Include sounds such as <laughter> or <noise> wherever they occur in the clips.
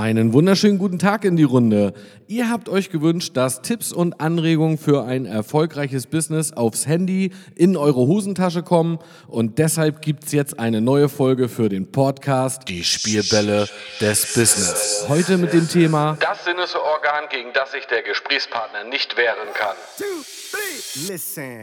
Einen wunderschönen guten Tag in die Runde. Ihr habt euch gewünscht, dass Tipps und Anregungen für ein erfolgreiches Business aufs Handy in eure Hosentasche kommen und deshalb gibt's jetzt eine neue Folge für den Podcast Die Spielbälle des Business. Heute mit dem Thema Das Sinnesorgan, gegen das sich der Gesprächspartner nicht wehren kann. two, three. Listen.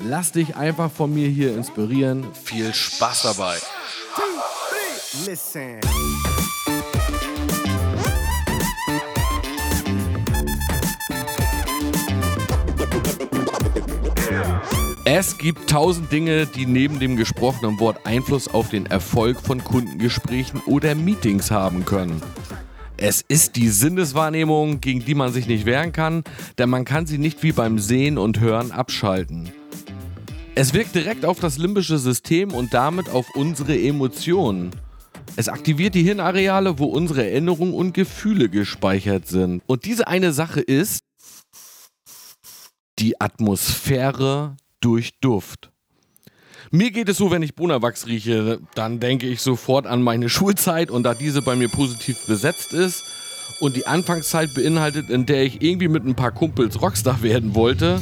Lass dich einfach von mir hier inspirieren. Viel Spaß dabei. Listen. Es gibt tausend Dinge, die neben dem gesprochenen Wort Einfluss auf den Erfolg von Kundengesprächen oder Meetings haben können. Es ist die Sinneswahrnehmung, gegen die man sich nicht wehren kann, denn man kann sie nicht wie beim Sehen und Hören abschalten. Es wirkt direkt auf das limbische System und damit auf unsere Emotionen. Es aktiviert die Hirnareale, wo unsere Erinnerungen und Gefühle gespeichert sind. Und diese eine Sache ist die Atmosphäre durch Duft. Mir geht es so, wenn ich Bonawachs rieche, dann denke ich sofort an meine <laughs> Schulzeit und da diese bei mir positiv besetzt ist und die Anfangszeit beinhaltet, in der ich irgendwie mit ein paar Kumpels Rockstar werden wollte,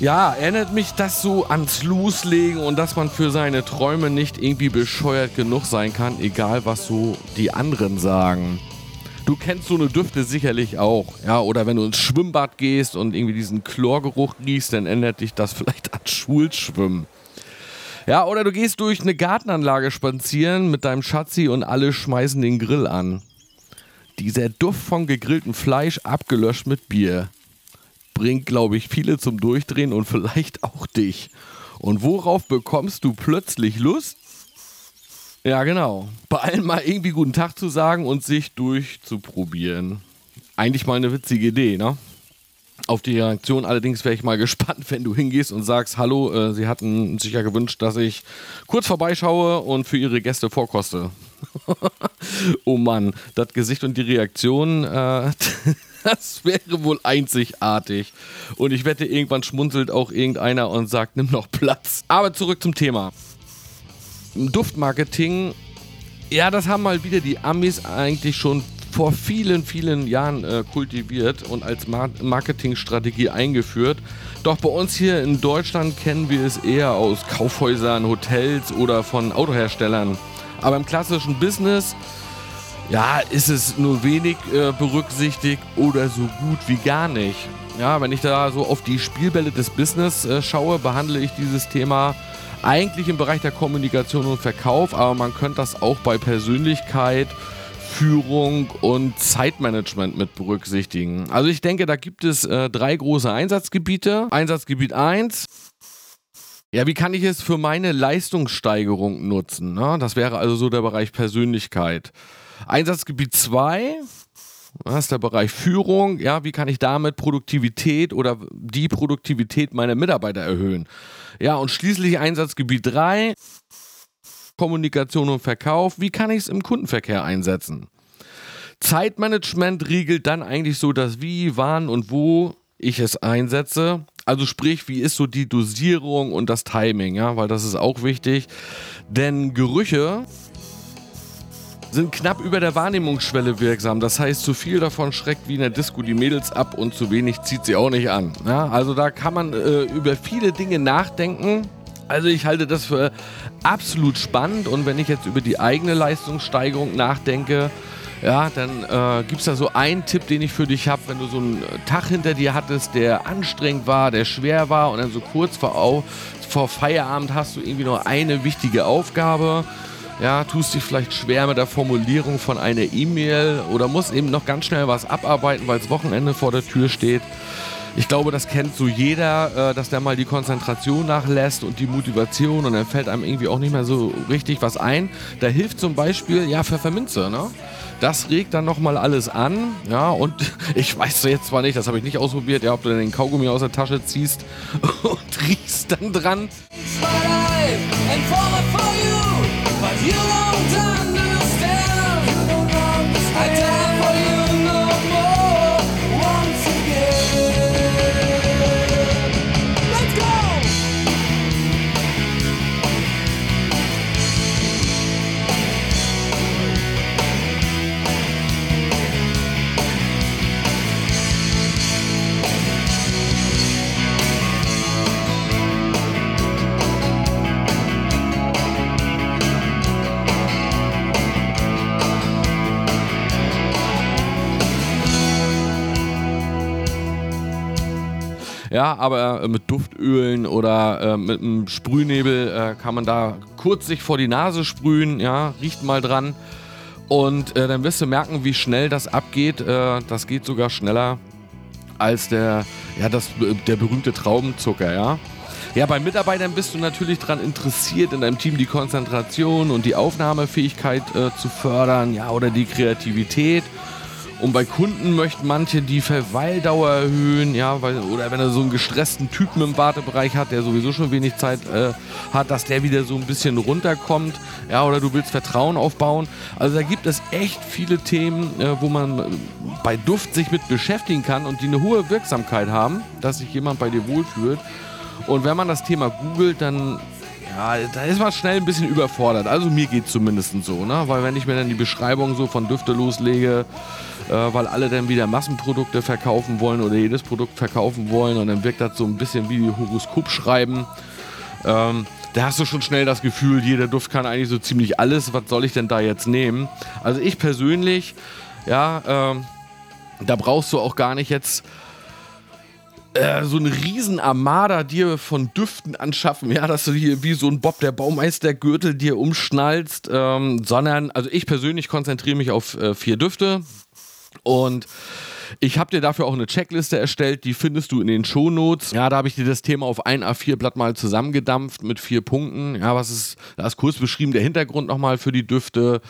Ja, erinnert mich das so ans Loslegen und dass man für seine Träume nicht irgendwie bescheuert genug sein kann, egal was so die anderen sagen. Du kennst so eine Düfte sicherlich auch, ja, oder wenn du ins Schwimmbad gehst und irgendwie diesen Chlorgeruch riechst, dann erinnert dich das <laughs> vielleicht an Schulschwimmen. Ja, oder du gehst durch eine Gartenanlage spazieren mit deinem Schatzi und alle schmeißen den Grill an. Dieser Duft von gegrilltem Fleisch abgelöscht mit Bier bringt, glaube ich, viele zum Durchdrehen und vielleicht auch dich. Und worauf bekommst du plötzlich Lust? Ja, genau. Bei allen mal irgendwie guten Tag zu sagen und sich durchzuprobieren. Eigentlich mal eine witzige Idee, ne? Auf die Reaktion allerdings wäre ich mal <laughs> gespannt, wenn du hingehst und sagst, hallo, äh, sie hatten sich ja gewünscht, dass ich kurz vorbeischaue und für ihre Gäste vorkoste. <laughs> oh Mann, das Gesicht und die Reaktion, äh, <laughs> das wäre wohl einzigartig. Und ich wette, irgendwann schmunzelt auch irgendeiner und sagt, nimm noch Platz. Aber zurück zum Thema. Duftmarketing, ja, das haben mal wieder die Amis eigentlich schon vor vielen, vielen Jahren äh, kultiviert und als Mar Marketingstrategie eingeführt. Doch bei uns hier in Deutschland kennen wir es eher aus Kaufhäusern, Hotels oder von Autoherstellern. Aber im klassischen Business, ja, ist es nur wenig äh, berücksichtigt oder so gut wie gar nicht. Ja, wenn ich da so auf die Spielbälle des Business äh, schaue, behandle ich dieses Thema eigentlich im Bereich der Kommunikation und Verkauf, aber man könnte das auch bei Persönlichkeit, Führung und Zeitmanagement mit berücksichtigen. Also ich denke, da gibt es äh, drei große Einsatzgebiete. Einsatzgebiet 1. Ja, wie kann ich es für meine Leistungssteigerung nutzen? Ne? Das wäre also so der Bereich Persönlichkeit. Einsatzgebiet 2. Das ist der Bereich Führung. Ja, wie kann ich damit Produktivität oder die Produktivität meiner Mitarbeiter erhöhen? Ja, und schließlich Einsatzgebiet 3. Kommunikation und Verkauf. Wie kann ich es im Kundenverkehr einsetzen? Zeitmanagement riegelt dann eigentlich so das Wie, wann und wo ich es einsetze. Also sprich, wie ist so die Dosierung und das Timing, ja, weil das ist auch wichtig. Denn Gerüche sind knapp über der Wahrnehmungsschwelle wirksam. Das heißt, zu viel davon schreckt wie in der Disco die Mädels ab und zu wenig zieht sie auch nicht an. Ja, also da kann man äh, über viele Dinge nachdenken. Also ich halte das für absolut spannend und wenn ich jetzt über die eigene Leistungssteigerung nachdenke, ja, dann äh, gibt es da so einen Tipp, den ich für dich habe, wenn du so einen Tag hinter dir hattest, der anstrengend war, der schwer war und dann so kurz vor, vor Feierabend hast du irgendwie nur eine wichtige Aufgabe. Ja, tust dich vielleicht schwer mit der Formulierung von einer E-Mail oder musst eben noch ganz schnell was abarbeiten, weil das Wochenende vor der Tür steht. Ich glaube, das kennt so jeder, äh, dass der mal die Konzentration nachlässt und die Motivation und dann fällt einem irgendwie auch nicht mehr so richtig was ein. Da hilft zum Beispiel, ja, Pfefferminze, ne? Das regt dann nochmal alles an, ja, und <laughs> ich weiß jetzt zwar nicht, das habe ich nicht ausprobiert, ja, ob du den Kaugummi aus der Tasche ziehst <laughs> und riechst dann dran. my life and for you, you won't understand. Ja, aber äh, mit Duftölen oder äh, mit einem Sprühnebel äh, kann man da kurz sich vor die Nase sprühen, ja, riecht mal dran. Und äh, dann wirst du merken, wie schnell das abgeht. Das geht sogar schneller als der, ja, das, der berühmte Traubenzucker, ja. Ja, bei Mitarbeitern bist du natürlich daran interessiert, in deinem Team die Konzentration und die Aufnahmefähigkeit äh, zu fördern, ja, oder die Kreativität. Und bei Kunden möchten manche die Verweildauer erhöhen, ja, weil, oder wenn er so einen gestressten Typen im Wartebereich hat, der sowieso schon wenig Zeit äh, hat, dass der wieder so ein bisschen runterkommt, ja, oder du willst Vertrauen aufbauen. Also da gibt es echt viele Themen, äh, wo man äh, bei Duft sich mit beschäftigen kann und die eine hohe Wirksamkeit haben, dass sich jemand bei dir wohlfühlt. Und wenn man das Thema googelt, dann ja, da ist man schnell ein bisschen überfordert. Also mir geht zumindest so, ne? Weil wenn ich mir dann die Beschreibung so von Düfte loslege, äh, weil alle dann wieder Massenprodukte verkaufen wollen oder jedes Produkt verkaufen wollen und dann wirkt das so ein bisschen wie Horoskop schreiben. Ähm, da hast du schon schnell das Gefühl, jeder Duft kann eigentlich so ziemlich alles. Was soll ich denn da jetzt nehmen? Also ich persönlich, ja, ähm, da brauchst du auch gar nicht jetzt äh, so eine riesen Armada dir von Düften anschaffen, ja, dass du hier wie so ein Bob der Baumeister-Gürtel dir umschnallst, ähm, sondern, also ich persönlich konzentriere mich auf äh, vier Düfte und ich habe dir dafür auch eine Checkliste erstellt, die findest du in den Shownotes. Ja, da habe ich dir das Thema auf ein A4-Blatt mal zusammengedampft mit vier Punkten. Ja, was ist, da ist kurz beschrieben der Hintergrund nochmal für die Düfte.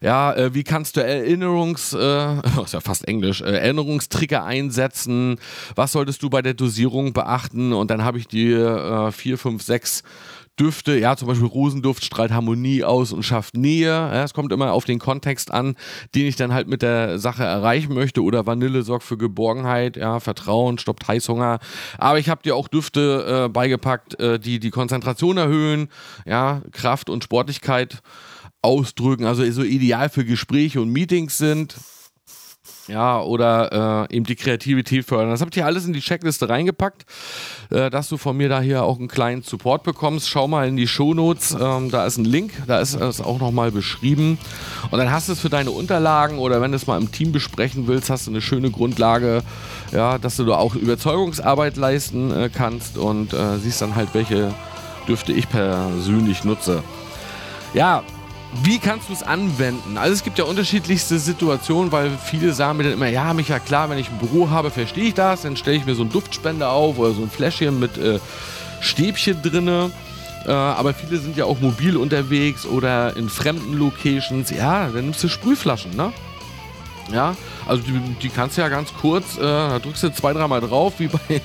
Ja, äh, wie kannst du Erinnerungs, äh, <laughs> ist ja fast Englisch, äh, Erinnerungstrigger einsetzen? Was solltest du bei der Dosierung beachten? Und dann habe ich dir äh, vier, fünf, sechs Düfte, ja, zum Beispiel Rosenduft strahlt Harmonie aus und schafft Nähe. Ja, es kommt immer auf den Kontext an, den ich dann halt mit der Sache erreichen möchte. Oder Vanille sorgt für Geborgenheit, ja, Vertrauen, stoppt Heißhunger. Aber ich habe dir auch Düfte äh, beigepackt, äh, die die Konzentration erhöhen, ja, Kraft und Sportlichkeit ausdrücken, also so ideal für Gespräche und Meetings sind. Ja, oder äh, eben die Kreativität fördern. Das habe ich hier alles in die Checkliste reingepackt, äh, dass du von mir da hier auch einen kleinen Support bekommst. Schau mal in die Shownotes, ähm, da ist ein Link, da ist es auch nochmal beschrieben. Und dann hast du es für deine Unterlagen oder wenn du es mal im Team besprechen willst, hast du eine schöne Grundlage, ja, dass du da auch Überzeugungsarbeit leisten äh, kannst und äh, siehst dann halt, welche Düfte ich persönlich nutze. Ja, wie kannst du es anwenden? Also es gibt ja unterschiedlichste Situationen, weil viele sagen mir dann immer, ja, Micha, klar, wenn ich ein Büro habe, verstehe ich das, dann stelle ich mir so einen Duftspender auf oder so ein Fläschchen mit äh, Stäbchen drinne. Äh, aber viele sind ja auch mobil unterwegs oder in fremden Locations. Ja, dann nimmst du Sprühflaschen, ne? Ja, also die, die kannst du ja ganz kurz, äh, da drückst du zwei, dreimal drauf, wie bei,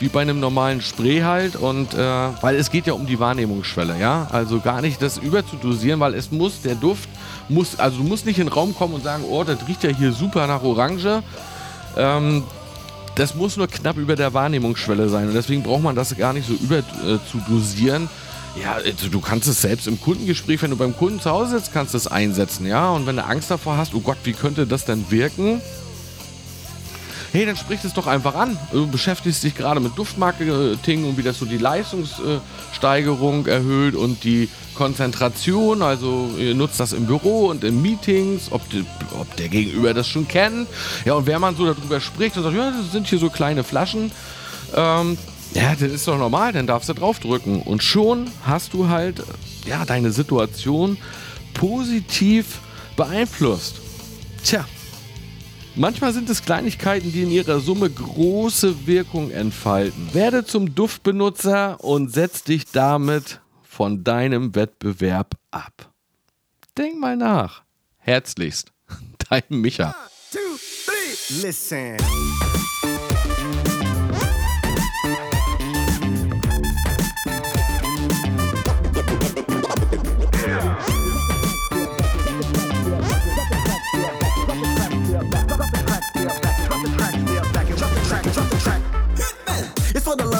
wie bei einem normalen Spray halt. Und äh, weil es geht ja um die Wahrnehmungsschwelle, ja. Also gar nicht das überzudosieren, weil es muss, der Duft muss, also du musst nicht in den Raum kommen und sagen, oh, das riecht ja hier super nach Orange. Ähm, das muss nur knapp über der Wahrnehmungsschwelle sein. Und deswegen braucht man das gar nicht so über äh. Ja, also du kannst es selbst im Kundengespräch, wenn du beim Kunden zu Hause sitzt, kannst du es einsetzen, ja. Und wenn du Angst davor hast, oh Gott, wie könnte das denn wirken? Hey, dann sprich es doch einfach an. Du beschäftigst dich gerade mit Duftmarketing und wie das so die Leistungssteigerung erhöht und die Konzentration. Also ihr nutzt das im Büro und in Meetings, ob, die, ob der Gegenüber das schon kennt. Ja, und wenn man so darüber spricht und sagt, ja, das sind hier so kleine Flaschen, ähm, ja, das ist doch normal, dann darfst du draufdrücken. Und schon hast du halt, ja, deine Situation positiv beeinflusst. Tja, manchmal sind es Kleinigkeiten, die in ihrer Summe große Wirkung entfalten. Werde zum Duftbenutzer und setz dich damit von deinem Wettbewerb ab. Denk mal nach. Herzlichst, <laughs> dein Micha. Two, three, listen.